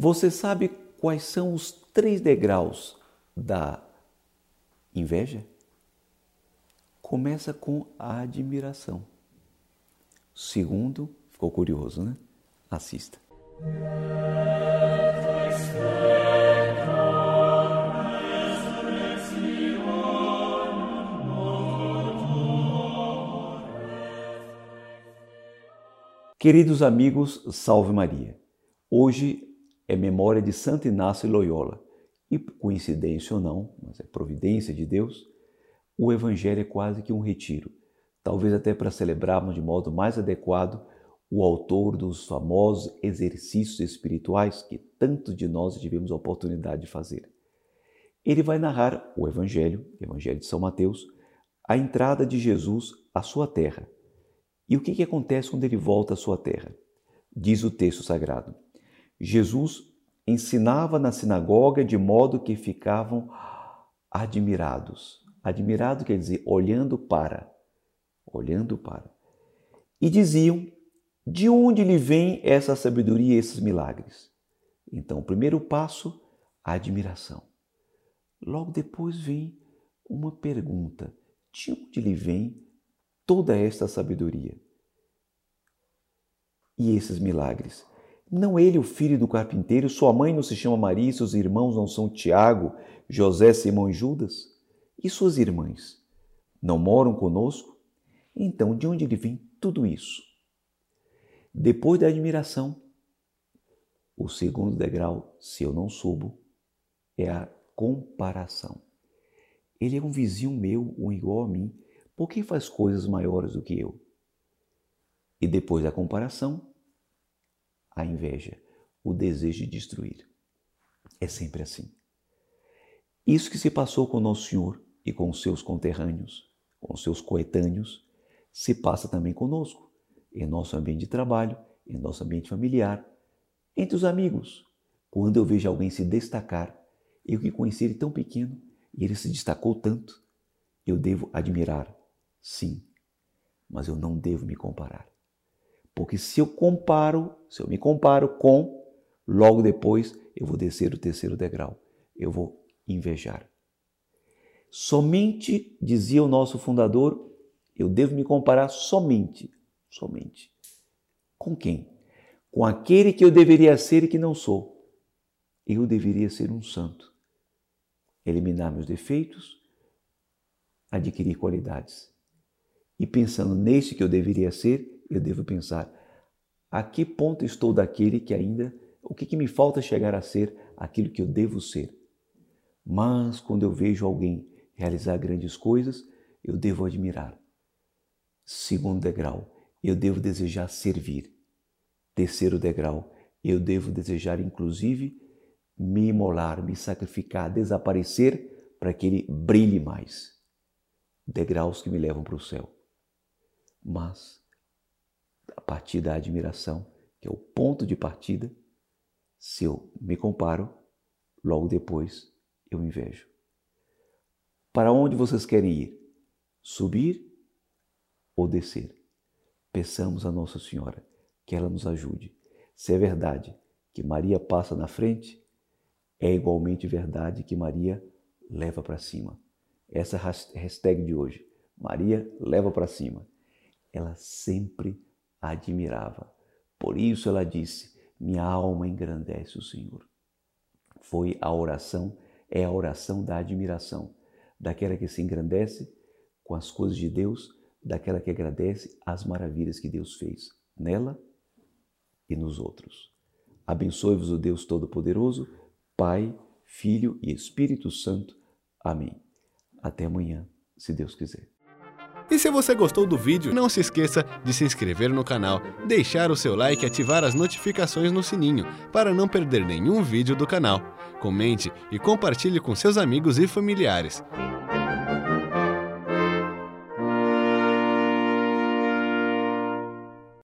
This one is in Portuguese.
Você sabe quais são os três degraus da inveja? Começa com a admiração. Segundo, ficou curioso, né? Assista. Queridos amigos, salve Maria. Hoje é memória de Santo Inácio Loyola. E coincidência ou não, mas é providência de Deus, o evangelho é quase que um retiro. Talvez até para celebrarmos de modo mais adequado o autor dos famosos exercícios espirituais que tantos de nós tivemos a oportunidade de fazer. Ele vai narrar o evangelho, evangelho de São Mateus, a entrada de Jesus à sua terra e o que, que acontece quando ele volta à sua terra? Diz o texto sagrado: Jesus ensinava na sinagoga de modo que ficavam admirados. Admirado quer dizer olhando para, olhando para. E diziam: de onde lhe vem essa sabedoria e esses milagres? Então, o primeiro passo, a admiração. Logo depois vem uma pergunta: de onde lhe vem toda esta sabedoria e esses milagres? Não ele, o filho do carpinteiro, sua mãe não se chama Maria, seus irmãos não são Tiago, José, Simão e Judas? E suas irmãs não moram conosco? Então, de onde lhe vem tudo isso? Depois da admiração, o segundo degrau, se eu não subo, é a comparação. Ele é um vizinho meu, um igual a mim, por que faz coisas maiores do que eu? E depois da comparação, a inveja, o desejo de destruir. É sempre assim. Isso que se passou com Nosso Senhor e com os seus conterrâneos, com os seus coetâneos, se passa também conosco, em nosso ambiente de trabalho, em nosso ambiente familiar, entre os amigos. Quando eu vejo alguém se destacar, eu que conheci ele tão pequeno e ele se destacou tanto, eu devo admirar, Sim, mas eu não devo me comparar. Porque se eu comparo, se eu me comparo com, logo depois eu vou descer o terceiro degrau. Eu vou invejar. Somente, dizia o nosso fundador, eu devo me comparar somente, somente. Com quem? Com aquele que eu deveria ser e que não sou. Eu deveria ser um santo. Eliminar meus defeitos, adquirir qualidades. E pensando neste que eu deveria ser, eu devo pensar: a que ponto estou daquele que ainda, o que, que me falta chegar a ser aquilo que eu devo ser? Mas quando eu vejo alguém realizar grandes coisas, eu devo admirar. Segundo degrau, eu devo desejar servir. Terceiro degrau, eu devo desejar inclusive me imolar, me sacrificar, desaparecer para que ele brilhe mais. Degraus que me levam para o céu mas a partir da admiração, que é o ponto de partida, se eu me comparo, logo depois eu invejo. Para onde vocês querem ir? Subir ou descer? Peçamos a Nossa Senhora que ela nos ajude. Se é verdade que Maria passa na frente, é igualmente verdade que Maria leva para cima. Essa hashtag de hoje. Maria leva para cima ela sempre admirava. Por isso ela disse: Minha alma engrandece o Senhor. Foi a oração, é a oração da admiração, daquela que se engrandece com as coisas de Deus, daquela que agradece as maravilhas que Deus fez nela e nos outros. Abençoe-vos o Deus Todo-Poderoso, Pai, Filho e Espírito Santo. Amém. Até amanhã, se Deus quiser. E se você gostou do vídeo, não se esqueça de se inscrever no canal, deixar o seu like e ativar as notificações no sininho para não perder nenhum vídeo do canal. Comente e compartilhe com seus amigos e familiares.